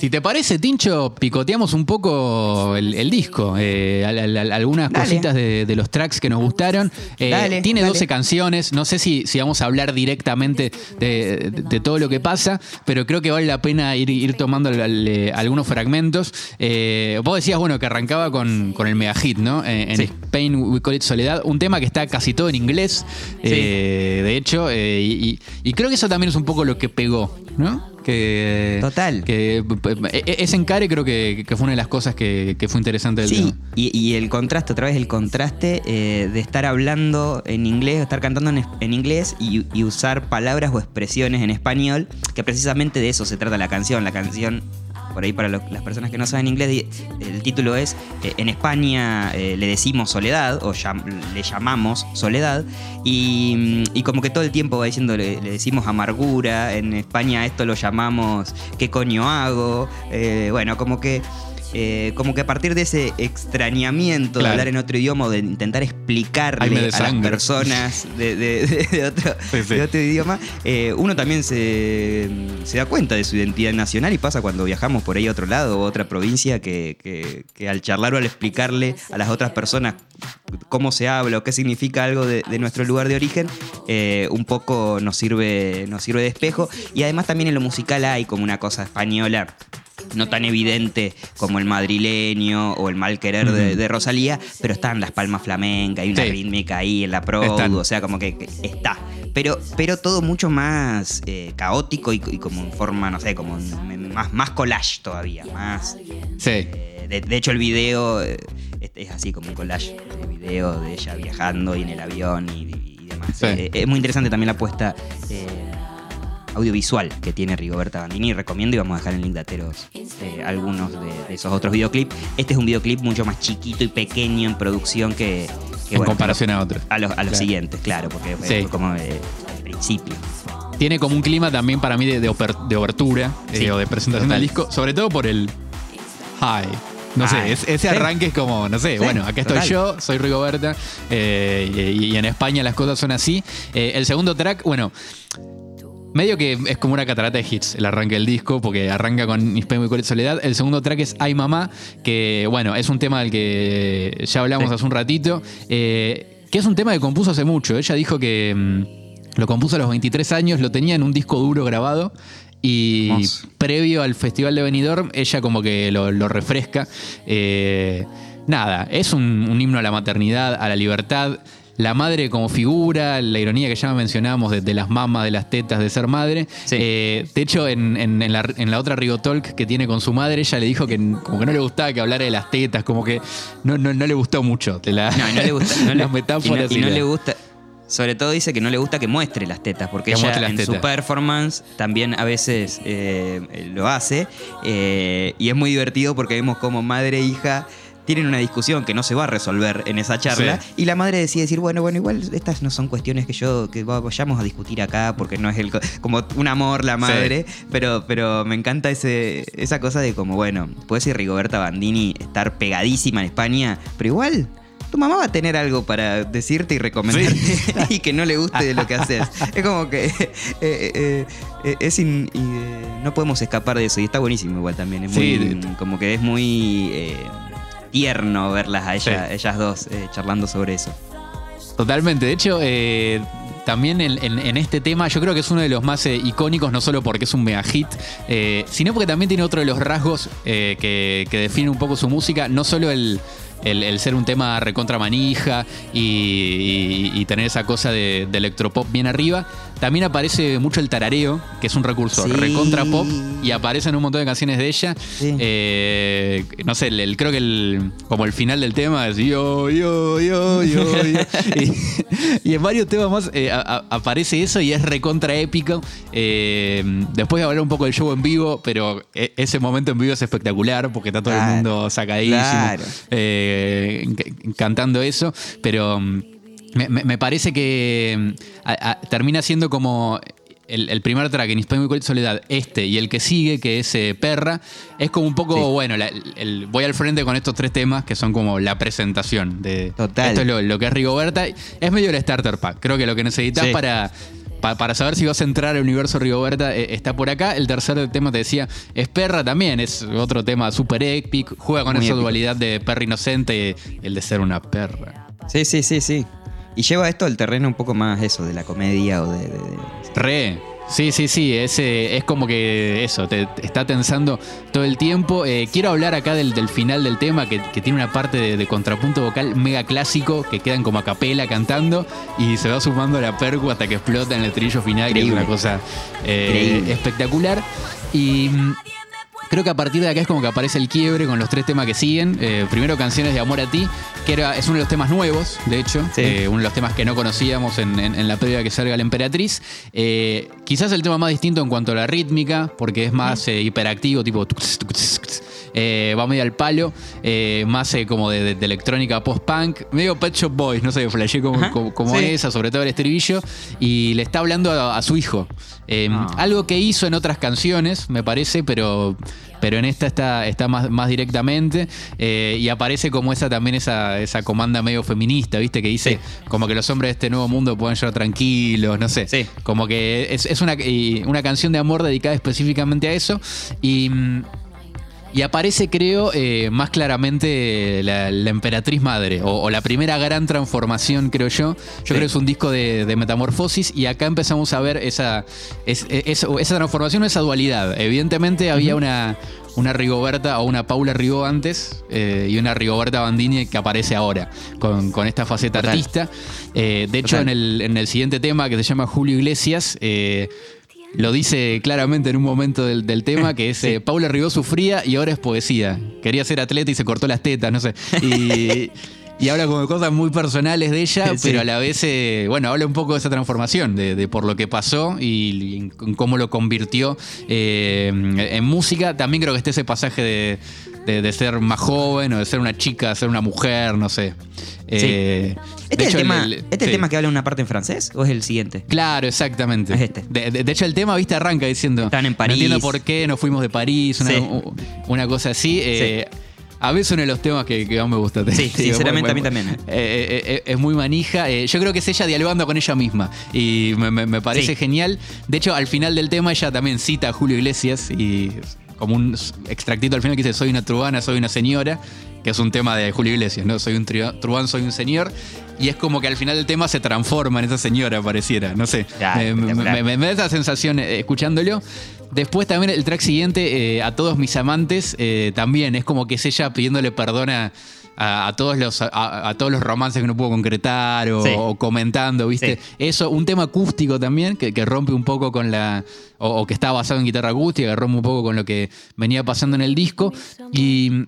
Si te parece, Tincho, picoteamos un poco el, el disco. eh, al- al- al- algunas Dale. cositas de, de los tracks que nos gustaron. Eh, Dale, tiene dale. 12 canciones. No sé si, si vamos a hablar directamente de, de- de todo lo que pasa, pero creo que vale la pena ir, ir tomando al- eh, algunos fragmentos. Eh, vos decías, bueno, que arrancaba con, con el mega hit, ¿no? Eh, en Sí. Spain We Call It Soledad, un tema que está casi todo en inglés, eh, de hecho, y, y- y creo que eso también es un poco lo que pegó, ¿no? Que, Total. Que p- p- e- ese encare creo que, que fue una de las cosas que, que fue interesante del Sí, tema. y, y el contraste, otra vez el contraste eh, de estar hablando en inglés, estar cantando en, inglés y, y usar palabras o expresiones en español, que precisamente de eso se trata la canción. La canción, por ahí para las personas que no saben inglés, el título es eh, En España eh, le decimos soledad, o le llamamos soledad, y, y como que todo el tiempo va diciendo, le, le decimos amargura, en España esto lo llamamos ¿qué coño hago? Eh, bueno, como que... eh, como que a partir de ese extrañamiento de hablar en otro idioma o de intentar explicarle a las personas de, de- de- de otro, Sí, sí. de otro idioma, eh, uno también se, se da cuenta de su identidad nacional y pasa cuando viajamos por ahí a otro lado o a otra provincia que, que- que al charlar o al explicarle a las otras personas cómo se habla o qué significa algo de, de nuestro lugar de origen, eh, un poco nos sirve, nos sirve de espejo. Y además también en lo musical hay como una cosa española no tan evidente como el madrileño o el mal querer de, Rosalía, pero están las palmas flamencas, hay una Sí. rítmica ahí en la pro, o sea, como que, que está. Pero, pero todo mucho más eh, caótico y, y como en forma, no sé, como en- más, más collage todavía, más... Sí. eh, de, de hecho, el video eh, es, es así como un collage de video de ella viajando y en el avión y, y demás. Sí. Es muy interesante también la apuesta audiovisual que tiene Rigoberta Bandini. Recomiendo y vamos a dejar en link de Ateros eh, algunos de, de esos otros videoclips. Este es un videoclip mucho más chiquito y pequeño en producción que, Que, en bueno, comparación a otros. A los, a los Claro. siguientes, claro, porque Sí. fue como eh, al principio. Tiene como un clima también para mí de, de, oper- de obertura eh, o de presentación del disco, sobre todo por el hi. No sé, es- ese Sí. arranque es como, no sé, Sí, bueno, acá estoy total. yo, soy Rigoberta, eh, y, y en España las cosas son así. Eh, el segundo track, bueno, medio que es como una catarata de hits el arranque del disco, porque arranca con Hispano y Colet Soledad. El segundo track es Ay Mamá, que bueno, es un tema del que ya hablamos Sí. hace un ratito, eh, que es un tema que compuso hace mucho. Ella dijo que mm, lo compuso a los 23 años, lo tenía en un disco duro grabado. Y previo al Festival de Benidorm, ella como que lo, lo refresca. Eh, nada, es un, un himno a la maternidad, a la libertad. La madre como figura, la ironía que ya mencionábamos de, de las mamas, de las tetas, de ser madre. Sí. Eh, de hecho, en, en- en la, en la otra Rigotalk que tiene con su madre, ella le dijo que como que no le gustaba que hablara de las tetas, como que no, no, no le gustó mucho. De la, No, no le gusta. No las metáforas y no, y no le gusta. Sobre todo dice que no le gusta que muestre las tetas, porque Que ella en tetas. su performance también a veces eh, lo hace. eh, y es muy divertido porque vemos como madre e hija tienen una discusión que no se va a resolver en esa charla. Sí. Y la madre decide decir, bueno, bueno, igual estas no son cuestiones que yo, que va- vayamos a discutir acá, porque no es el co- como un amor la madre. Pero, pero me encanta ese, esa cosa de como, bueno, puede ser Rigoberta Bandini estar pegadísima en España, pero igual tu mamá va a tener algo para decirte y recomendarte y que no le guste de lo que haces. Es como que eh, eh, eh, es in- no podemos escapar de eso y está buenísimo igual también. Es muy, como que es muy tierno verlas a ella- Sí. ellas dos eh, charlando sobre eso. Totalmente. De hecho, eh, también en, en- en este tema yo creo que es uno de los más eh, icónicos, no solo porque es un mega hit, sino porque también tiene otro de los rasgos que, que define un poco su música, no solo el, el- el ser un tema recontra manija y, y- y tener esa cosa de, de electropop bien arriba, también aparece mucho el tarareo, que es un recurso Sí. recontra pop, y aparecen un montón de canciones de ella. Sí. Eh, no sé, el, el- creo que el, como el final del tema es yo, yo, yo, yo. yo. y, y en varios temas más eh, a- a- aparece eso y es recontra épico. Eh, después de hablar un poco del show en vivo, pero e- ese momento en vivo es espectacular porque está todo el mundo sacadísimo Claro. eh, cantando eso. Pero me, me- me parece que mm, a- a- termina siendo como el, el primer track en Hispano y Soledad, este y el que sigue, que es eh, Perra, es como un poco, Sí. bueno, la- el- voy al frente con estos tres temas que son como la presentación de Total. esto es lo, lo que es Rigoberta. Es medio el starter pack. Creo que lo que necesitas Sí. para. pa- Para saber si vas a entrar al universo Rigoberta eh, está por acá. El tercer tema te decía es Perra también, es otro tema súper épico. Juega con Muy esa épico. dualidad de perra inocente y el de ser una perra. Sí, sí, sí, sí. Y lleva esto al terreno un poco más eso, de la comedia o de... de- de- Re. Sí, sí, sí, es, eh, es como que eso, te, te está tensando todo el tiempo. Eh, quiero hablar acá del, del final del tema, que, que tiene una parte de, de contrapunto vocal mega clásico, que quedan como a capela cantando y se va sumando la percu hasta que explota en el trillo final, que es Increíble. una cosa eh, Increíble. espectacular. Y mm, creo que a partir de acá es como que aparece el quiebre con los tres temas que siguen. Eh, primero Canciones de Amor a ti, que era, es uno de los temas nuevos, de hecho. Sí. Eh, uno de los temas que no conocíamos en, en- en la previa que salga la Emperatriz. Eh, quizás el tema más distinto en cuanto a la rítmica, porque es más hiperactivo, tipo... Eh, va medio al palo, eh, más eh, como de, de- de electrónica post-punk, medio Pet Shop Boys, no sé, flashé como, como, como sí. esa, sobre todo el estribillo, y le está hablando a, a su hijo. Eh, Ah. Algo que hizo en otras canciones, me parece, pero, pero en esta está, está más, más directamente. eh, y aparece como esa también esa, esa comanda medio feminista, ¿viste? Que dice como que los hombres de este nuevo mundo pueden llegar tranquilos, no sé. Sí. Como que es, es una, una canción de amor dedicada específicamente a eso. Y. y aparece, creo, eh, más claramente la, la emperatriz madre, o, o la primera gran transformación, creo yo. Yo creo que es un disco de, de metamorfosis y acá empezamos a ver esa, es- es- esa transformación, esa dualidad. Evidentemente había una, una Rigoberta o una Paula Rigo antes eh, y una Rigoberta Bandini que aparece ahora, con, con esta faceta Total. artista. Eh, de hecho, en el, en el siguiente tema que se llama Julio Iglesias, eh, lo dice claramente en un momento del, del tema, que es eh, Paula Ribó sufría y ahora es poesía. Quería ser atleta y se cortó las tetas, no sé. Y, y habla como de cosas muy personales de ella, Sí. pero a la vez, eh, bueno, habla un poco de esa transformación, de, de por lo que pasó y, cómo lo convirtió eh, en música. También creo que está ese pasaje de, de, de ser más joven o de ser una chica, de ser una mujer, no sé. Eh, ¿Este de es, hecho, el tema, el- ¿este es el sí. tema que habla una parte en francés o es el siguiente? Claro, exactamente. Es este. De, de- de hecho, el tema, viste, arranca diciendo. Están en No París". entiendo por qué nos fuimos de París, una, Sí. u- una cosa así. eh, A veces uno de los temas que, que más me gusta. te Sí, digo, sinceramente, a mí también. eh, eh, eh, es muy manija. yo creo que es ella dialogando con ella misma. Y me, me- me parece Sí. genial. De hecho, al final del tema, ella también cita a Julio Iglesias y como un extractito al final que dice: Soy una trubana, soy una señora. Que es un tema de Julio Iglesias, ¿no? Soy un trubán, soy un señor. Y es como que al final del tema se transforma en esa señora, pareciera. No sé. Claro, me, me- espectacular. me- me da esa sensación eh, escuchándolo. Después también el track siguiente, eh, A todos mis amantes, eh, también es como que es ella pidiéndole perdón a, a- a todos los, a, a todos los romances que no pudo concretar o, Sí. o comentando, ¿viste? Sí. Eso, un tema acústico también, que, que rompe un poco con la. O, o que está basado en guitarra acústica, que rompe un poco con lo que venía pasando en el disco. Y.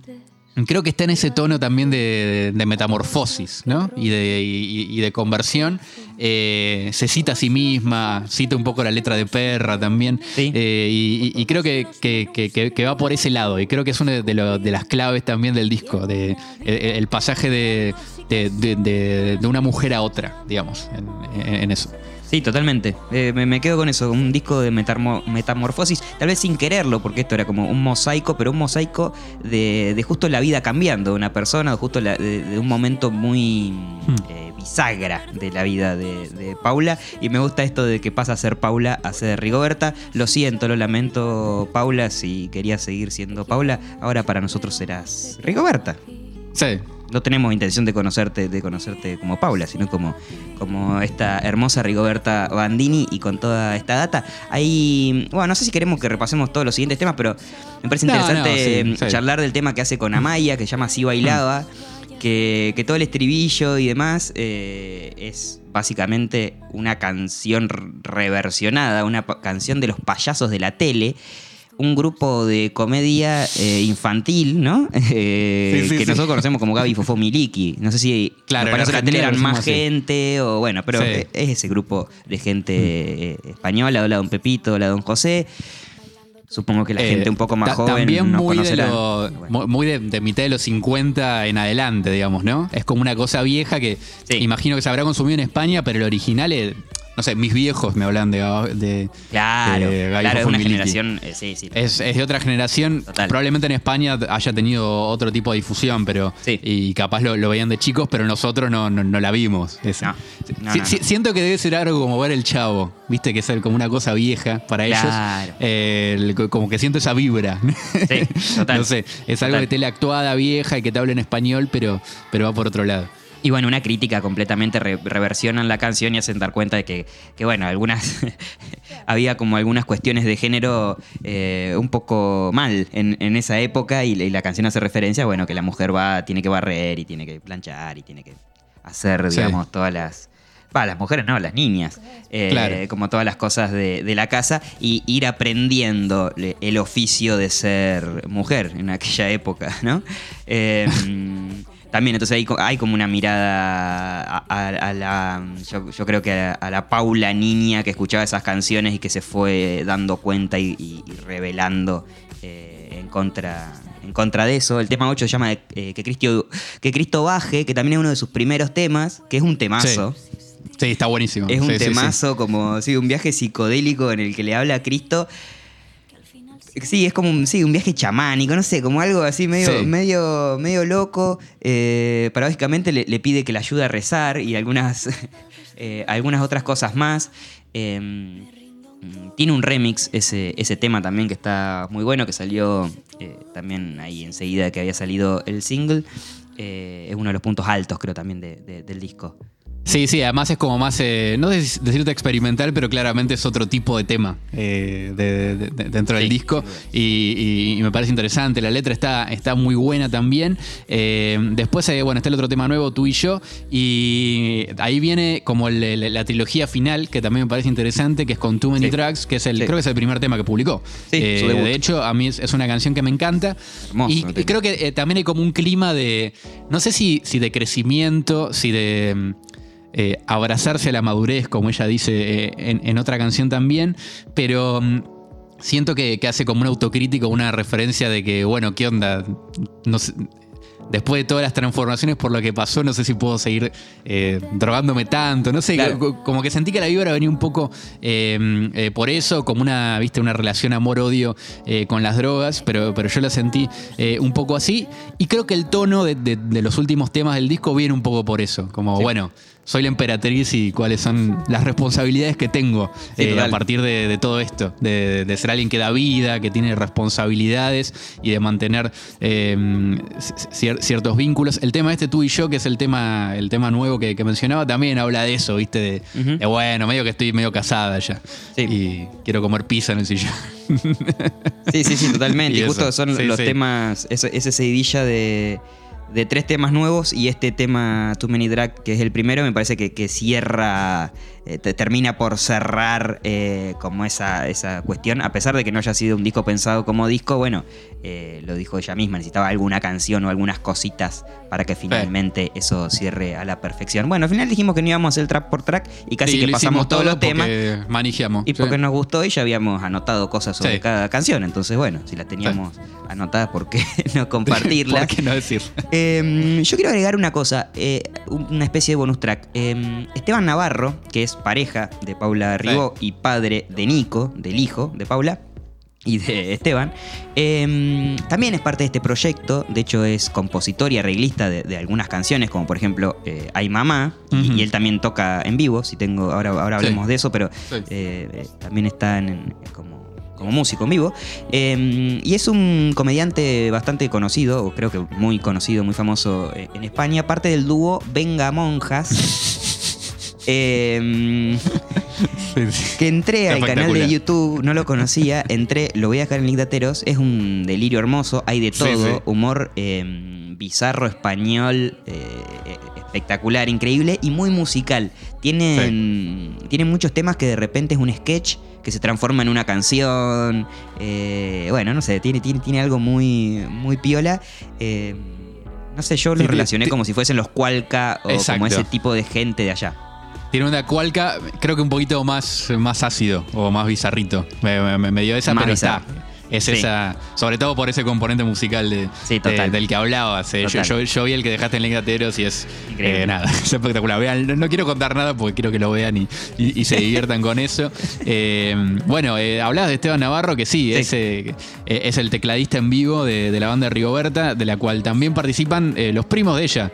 Creo que está en ese tono también de, de metamorfosis, ¿no? Y de, y- y de conversión. Eh, se cita a sí misma, cita un poco la letra de perra también. Sí. Eh, y, creo que, que- que- que- que va por ese lado. Y creo que es una de, lo- de las claves también del disco. De, el, pasaje de, una mujer a otra, digamos, en eso. Sí, totalmente. Eh, me, me quedo con eso, un disco de metamor- metamorfosis, tal vez sin quererlo, porque esto era como un mosaico, pero un mosaico de, de justo la vida cambiando de una persona, de justo la- de, de un momento muy eh, bisagra de la vida de, de Paula. Y me gusta esto de que pasa a ser Paula a ser Rigoberta. Lo siento, lo lamento, Paula, si querías seguir siendo Paula, ahora para nosotros serás Rigoberta Sí. No tenemos intención de conocerte, de conocerte como Paula, sino como, como esta hermosa Rigoberta Bandini y con toda esta data. Ahí, bueno, no sé si queremos que repasemos todos los siguientes temas, pero me parece No, interesante no, sí, sí. charlar del tema que hace con Amaya, que se llama Así Bailaba, que, que todo el estribillo y demás eh, es básicamente una canción reversionada, una canción de los payasos de la tele. Un grupo de comedia eh, infantil, ¿no? Eh, Sí, sí, que sí. nosotros conocemos como Gaby Fofó Miliki. No sé si Claro, en la tele eran más gente o bueno, pero es ese grupo de gente eh, española, hola Don Pepito, hola Don José. Supongo que la Eh, gente un poco más joven También muy, de, conocerá. lo- Bueno. mu- muy de, de mitad de los 50 en adelante, digamos, ¿no? Es como una cosa vieja que imagino que se habrá consumido en España, pero el original es, no sé, mis viejos me hablan de... de Claro, de claro, es una generación, eh, sí, sí. Es, es de otra generación. Total. Probablemente en España haya tenido otro tipo de difusión, pero. Sí. Y capaz lo, lo veían de chicos, pero nosotros no, no, no la vimos. esa. No, Si- no, si-. Siento que debe ser algo como ver el chavo, viste, que es como una cosa vieja para Claro. ellos. Eh, el- como que siento esa vibra. Sí, total. no sé, es algo Total. de tele actuada, vieja y que te habla en español, pero, pero va por otro lado. Y bueno, una crítica completamente re- reversionan la canción y hacen dar cuenta de que, que bueno, algunas había como algunas cuestiones de género eh, un poco mal en, en esa época y, la- y la canción hace referencia, bueno, que la mujer va, tiene que barrer y tiene que planchar y tiene que hacer, Sí. digamos, todas las... Va, las mujeres no, las niñas. eh, Claro. Como todas las cosas de, de la casa y ir aprendiendo el oficio de ser mujer en aquella época, ¿no? Eh, también, entonces hay, hay como una mirada a, a- a la. Yo, yo creo que a, la- a la Paula niña que escuchaba esas canciones y que se fue dando cuenta y, y- y revelando eh, en contra. En contra de eso, el tema 8 se llama eh, que, Cristo, que Cristo baje, que también es uno de sus primeros temas, que es un temazo. Sí, está buenísimo. Es un Sí, sí, sí. temazo, como sí, un viaje psicodélico en el que le habla a Cristo. Sí, es como un, sí, un viaje chamánico, no sé, como algo así medio, Sí. medio, medio loco. Eh, paradójicamente le, le pide que le ayude a rezar y algunas, eh, algunas otras cosas más. Eh, mm, tiene un remix ese, ese tema también que está muy bueno, que salió eh, también ahí enseguida que había salido el single. Eh, es uno de los puntos altos, creo, también de- de- del disco. Sí, sí, además es como más, eh, no sé decirte experimental, pero claramente es otro tipo de tema eh, de- de- de- dentro del disco y, y- y me parece interesante, la letra está, está muy buena también. Eh, después, eh, bueno, está el otro tema nuevo, tú y yo, y ahí viene como el- la trilogía final, que también me parece interesante, que es con Too Many Sí. Tracks, que es el, Sí. creo que es el primer tema que publicó. Sí, Eh, de hecho, a mí es, es una canción que me encanta. Hermoso y, y creo que también hay como un clima de, no sé si, si de crecimiento, si de eh, abrazarse a la madurez, como ella dice eh, en, en otra canción también, pero mm, siento que, que hace como una autocrítica, una referencia de que, bueno, ¿qué onda? No sé, después de todas las transformaciones por lo que pasó, no sé si puedo seguir eh, drogándome tanto, no sé, Claro. como que sentí que la vibra venía un poco eh, eh, por eso, como una, viste, una relación amor-odio con las drogas, pero, pero yo la sentí un poco así, y creo que el tono de, de- de los últimos temas del disco viene un poco por eso, como, Sí. bueno, soy la emperatriz y cuáles son las responsabilidades que tengo Sí, eh, a partir de, de todo esto, de, de ser alguien que da vida, que tiene responsabilidades y de mantener eh, cier- ciertos vínculos. El tema este tú y yo, que es el tema, el tema nuevo que, que mencionaba, también habla de eso, ¿viste? De, bueno, medio que estoy medio casada ya. Sí. Y quiero comer pizza en el sillón. Sí, sí, sí, totalmente. Y Y justo son sí, los temas, esa, seguidilla de, de tres temas nuevos y este tema Too Many Drag, que es el primero, me parece que, que cierra, eh, te- termina por cerrar eh, como esa, esa cuestión, a pesar de que no haya sido un disco pensado como disco, bueno, eh, lo dijo ella misma, necesitaba alguna canción o algunas cositas para que finalmente eso cierre a la perfección. Bueno, al final dijimos que no íbamos a hacer track por track y casi Sí, que pasamos todos todo los temas. Manejamos. Y sí. porque nos gustó y ya habíamos anotado cosas sobre cada canción. Entonces, bueno, si las teníamos anotadas, ¿por qué no compartirlas? ¿Por qué no decir? Eh, yo quiero agregar una cosa, una especie de bonus track. Eh, Esteban Navarro, que es pareja de Paula Ribó y padre de Nico, del hijo de Paula y de Esteban, eh, también es parte de este proyecto. De hecho, es compositor y arreglista de, de algunas canciones, como por ejemplo eh, Ay Mamá, y- él también toca en vivo. Si tengo, ahora, ahora Sí. hablemos de eso, pero Sí. eh, eh, también está en- como, como músico en vivo. Eh, y es un comediante bastante conocido, o creo que muy conocido, muy famoso eh, en España, parte del dúo Venga Monjas. Eh, que entré al canal de. YouTube, no lo conocía, entré, lo voy a dejar en link de Ateros, es un delirio hermoso, hay de todo, sí. humor eh, bizarro, español, eh, espectacular, increíble y muy musical. Tienen, tienen muchos temas que de repente es un sketch que se transforma en una canción, eh, bueno, no sé, tiene, tiene, tiene algo muy, muy piola. eh, no sé, yo lo relacioné como si fuesen los Cualca o Exacto. como ese tipo de gente de allá. Tiene una cualca, creo que un poquito más, más ácido o más bizarrito. Me, me- me dio esa, Más pero bizarro. está. Es Sí. esa, sobre todo por ese componente musical de, Sí, total. de- del que hablabas. eh. Yo, yo- yo vi el que dejaste en Link de Ateros y es eh, nada, es espectacular. Vean, no, no quiero contar nada porque quiero que lo vean y, y- y se diviertan con eso. Eh, bueno, eh, hablabas de Esteban Navarro, que sí, Sí. Es, eh, es el tecladista en vivo de, de la banda de Rigoberta, de la cual también participan los primos de ella.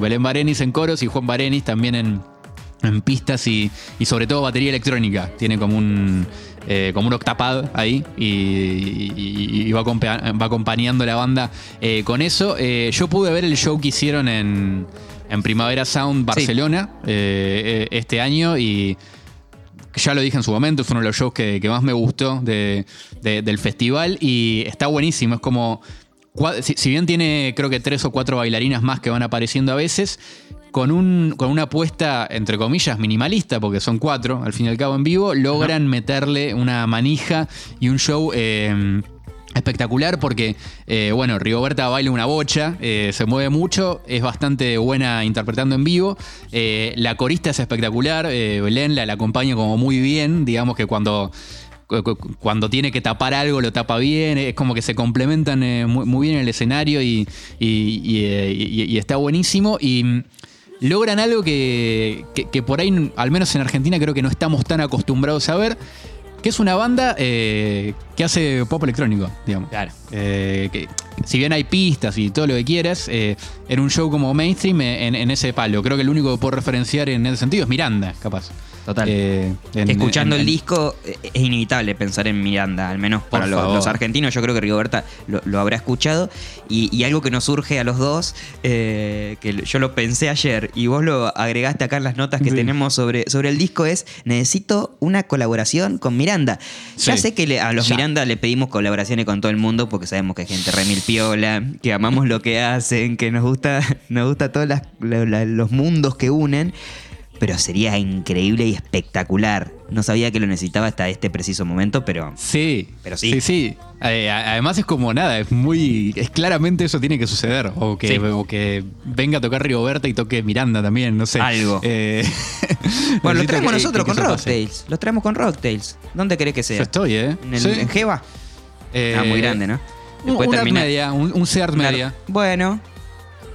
Belén Barenis en coros y Juan Barenis también en, en pistas y, y sobre todo batería electrónica. Tiene como un, eh, como un octapad ahí y, y- y va, va acompañando la banda eh, con eso. Eh, yo pude ver el show que hicieron en, en Primavera Sound Barcelona este año y ya lo dije en su momento, es uno de los shows que, que más me gustó de- de- del festival y está buenísimo. Es como, si bien tiene creo que tres o cuatro bailarinas más que van apareciendo a veces, con, un, con una apuesta, entre comillas, minimalista, porque son cuatro al fin y al cabo en vivo, logran meterle una manija y un show... eh, Espectacular porque, eh, bueno, Rigoberta baila una bocha, eh, se mueve mucho, es bastante buena interpretando en vivo. eh, la corista es espectacular, Belén la, la acompaña como muy bien, digamos que cuando, cu- cu- cuando tiene que tapar algo lo tapa bien, es como que se complementan muy, muy bien en el escenario y, y- y, y- y está buenísimo. Y logran algo que, que- que por ahí, al menos en Argentina, creo que no estamos tan acostumbrados a ver. Que es una banda eh, que hace pop electrónico, digamos. Claro. Eh, que, si bien hay pistas y todo lo que quieras, eh, era un show como mainstream en, en ese palo. Creo que el único que puedo referenciar en ese sentido es Miranda, capaz. Total. Eh, en- escuchando en- el en- disco eh, es inevitable pensar en Miranda, al menos para los argentinos. Yo creo que Rigoberta lo, lo habrá escuchado. Y, y algo que nos surge a los dos, eh, que yo lo pensé ayer y vos lo agregaste acá en las notas que Sí. tenemos sobre, sobre el disco, es necesito una colaboración con Miranda. Ya Sí. sé que le- a los Ya. Miranda le pedimos colaboraciones con todo el mundo porque sabemos que es gente remil piola, que amamos lo que hacen, que nos gusta, nos gusta todos los mundos que unen. Pero sería increíble y espectacular. No sabía que lo necesitaba hasta este preciso momento, pero Sí. Pero sí. Sí, sí. Eh, además es como nada, es muy. Es claramente eso tiene que suceder. O que, Sí. o que venga a tocar Rigoberta y toque Miranda también, no sé. Algo. Eh, bueno, lo traemos que- nosotros que con. Rocktails. Los traemos con Rocktails. ¿Dónde querés que Yo sea? estoy, ¿eh? ¿En, el, Sí. en Jeva? Eh, ah, muy grande, ¿no? Un, Después un Art termina- Media, un, un Una- Media. Bueno,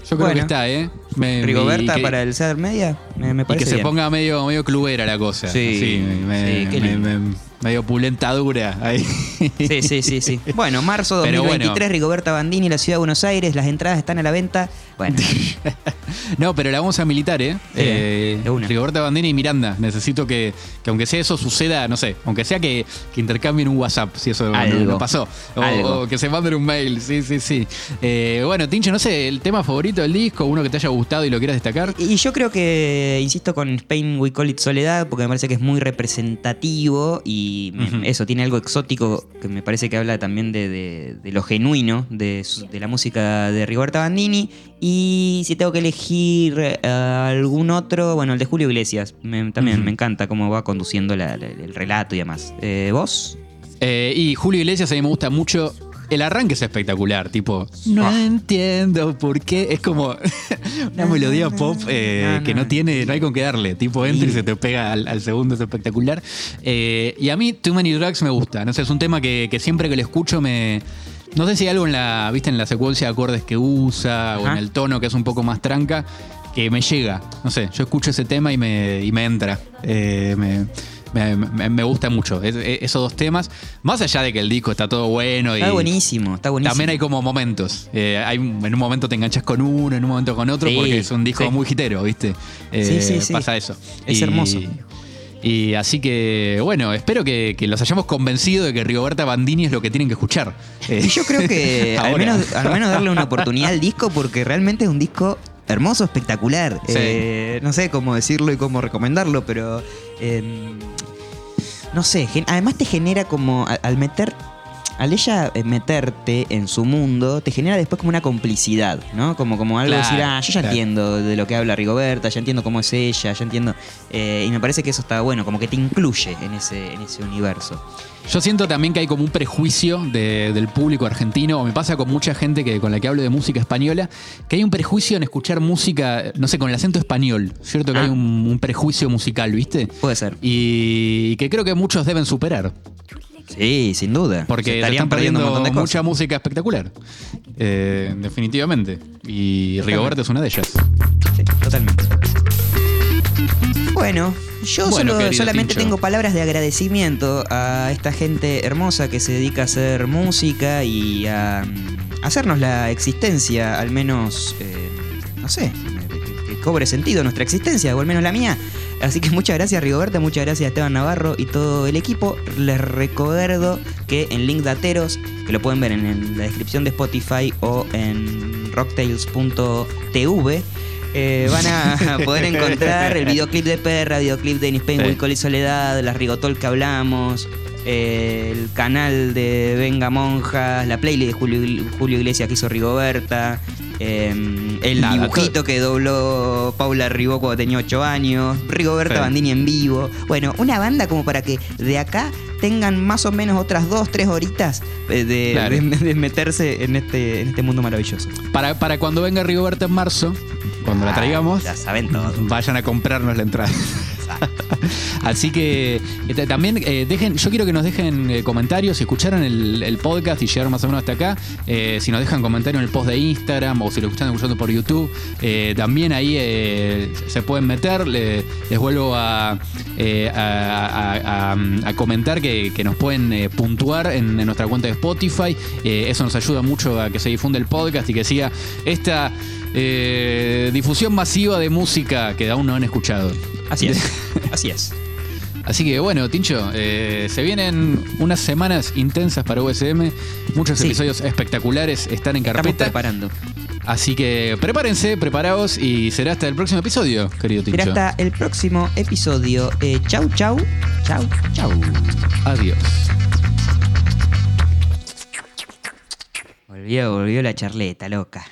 Yo creo Bueno. que está, ¿eh? Me- Rigoberta y que- para el Cedar Media, me, me Y parece que se bien. ponga medio, medio clubera la cosa. Sí, Sí, me- sí, medio pulentadura ahí. Sí, sí, sí, sí. Bueno, marzo Pero 2023, bueno. Rigoberta Bandini, la ciudad de Buenos Aires. Las entradas están a la venta. Bueno, No, pero la vamos a militar, ¿eh? Eh, de una. Rigoberta Bandini y Miranda. Necesito que, que aunque sea eso suceda, no sé, aunque sea que, que intercambien un WhatsApp, si eso Algo. no, pasó. O, Algo. o que se manden un mail, sí, sí, sí. Eh, bueno, Tincho, no sé, el tema favorito del disco, uno que te haya gustado y lo quieras destacar. y yo creo que, insisto con Spain We Call It Soledad, porque me parece que es muy representativo y me- Ujú. eso tiene algo exótico que me parece que habla también de, de- de lo genuino de, la música de Rigoberta Bandini. Y si tengo que elegir eh, algún otro, bueno, el de Julio Iglesias. Me- también me encanta cómo va conduciendo la- la- el relato y demás. Eh, ¿Vos? Eh, y Julio Iglesias a mí me gusta mucho. El arranque es espectacular, tipo, no Ah. entiendo por qué. Es como una melodía pop eh, No, que no. tiene, no hay con qué darle. Tipo, entra y se te pega al, al segundo, es espectacular. Eh, y a mí, Too Many Drugs me gusta. No sé, es un tema que, que siempre que lo escucho me. No sé si hay algo en la, viste, en la secuencia de acordes que usa o en el tono que es un poco más tranca, que me llega. No sé, yo escucho ese tema y me, y me entra. Eh, me, me- me- me gusta mucho es- es- esos dos temas. Más allá de que el disco está todo bueno y Está buenísimo, está buenísimo. también hay como momentos. Eh, hay, en un momento te enganchas con uno, en un momento con otro, Sí, porque es un disco sí. muy hitero, ¿viste? Eh, Sí, sí, sí. Pasa eso. Es hermoso. Y así que, bueno, espero que, que los hayamos convencido de que Rigoberta Bandini es lo que tienen que escuchar. Eh, Y yo creo que al menos, al menos darle una oportunidad al disco porque realmente es un disco hermoso, espectacular. Sí. Eh, no sé cómo decirlo y cómo recomendarlo, pero eh, no sé, además te genera como al meter al ella eh, meterte en su mundo, te genera después como una complicidad, ¿no? Como, como algo de decir, ah, yo ya claro. entiendo de lo que habla Rigoberta, ya entiendo cómo es ella, ya entiendo. eh, y me parece que eso está bueno, como que te incluye en ese, en ese universo. Yo siento también que hay como un prejuicio de- del público argentino, o me pasa con mucha gente que, con la que hablo de música española, que hay un prejuicio en escuchar música, no sé, con el acento español. ¿Cierto que Ah. hay un, un prejuicio musical, viste? Puede ser. Y que creo que muchos deben superar. Sí, sin duda. Porque Se estarían están perdiendo, un montón de cosas. mucha música espectacular. Eh, definitivamente. Y Rigoberta es una de ellas. Sí, totalmente. Bueno, yo Bueno, solo- solamente Tincho. tengo palabras de agradecimiento a esta gente hermosa que se dedica a hacer música y a mm, hacernos la existencia, al menos, eh, no sé, cobre sentido nuestra existencia, o al menos la mía. Así que muchas gracias Rigoberta, muchas gracias a Esteban Navarro y todo el equipo. Les recuerdo que en Link Dateros, que lo pueden ver en, en la descripción de Spotify o en rocktails.tv, eh, van a poder encontrar el videoclip de Perra, videoclip de Nispain, Sí. Wilcol y Soledad, la Rigotol que hablamos, eh, el canal de Venga Monjas, la playlist de Julio, Julio Iglesias que hizo Rigoberta, eh, el Nada, dibujito que dobló Paula Ribó cuando tenía 8 años, Rigoberta Sí. Bandini en vivo. Bueno, una banda como para que de acá tengan más o menos otras 2, 3 horitas eh, de, Claro. de- de meterse en este, en este mundo maravilloso. Para, para cuando venga Rigoberta en marzo, cuando la traigamos, saben todo. vayan a comprarnos la entrada. Así que eh, también eh, dejen, yo quiero que nos dejen eh, comentarios, si escucharon el, podcast y llegaron más o menos hasta acá, si nos dejan comentario en el post de Instagram o si lo están escuchando por YouTube, también ahí se pueden meter. Le- les vuelvo a, comentar que, nos pueden puntuar en, en nuestra cuenta de Spotify. Eso nos ayuda mucho a que se difunda el podcast y que siga esta eh, difusión masiva de música que aún no han escuchado. Así es. Así es. Así que bueno, Tincho, eh, se vienen unas semanas intensas para USM, muchos Sí. episodios espectaculares están en Estamos carpeta. preparando. Así que prepárense, preparaos y será hasta el próximo episodio, querido Tincho. Será hasta el próximo episodio. Eh, chau, chau. Chau, chau. Adiós. Volvió, volvió la charleta, loca.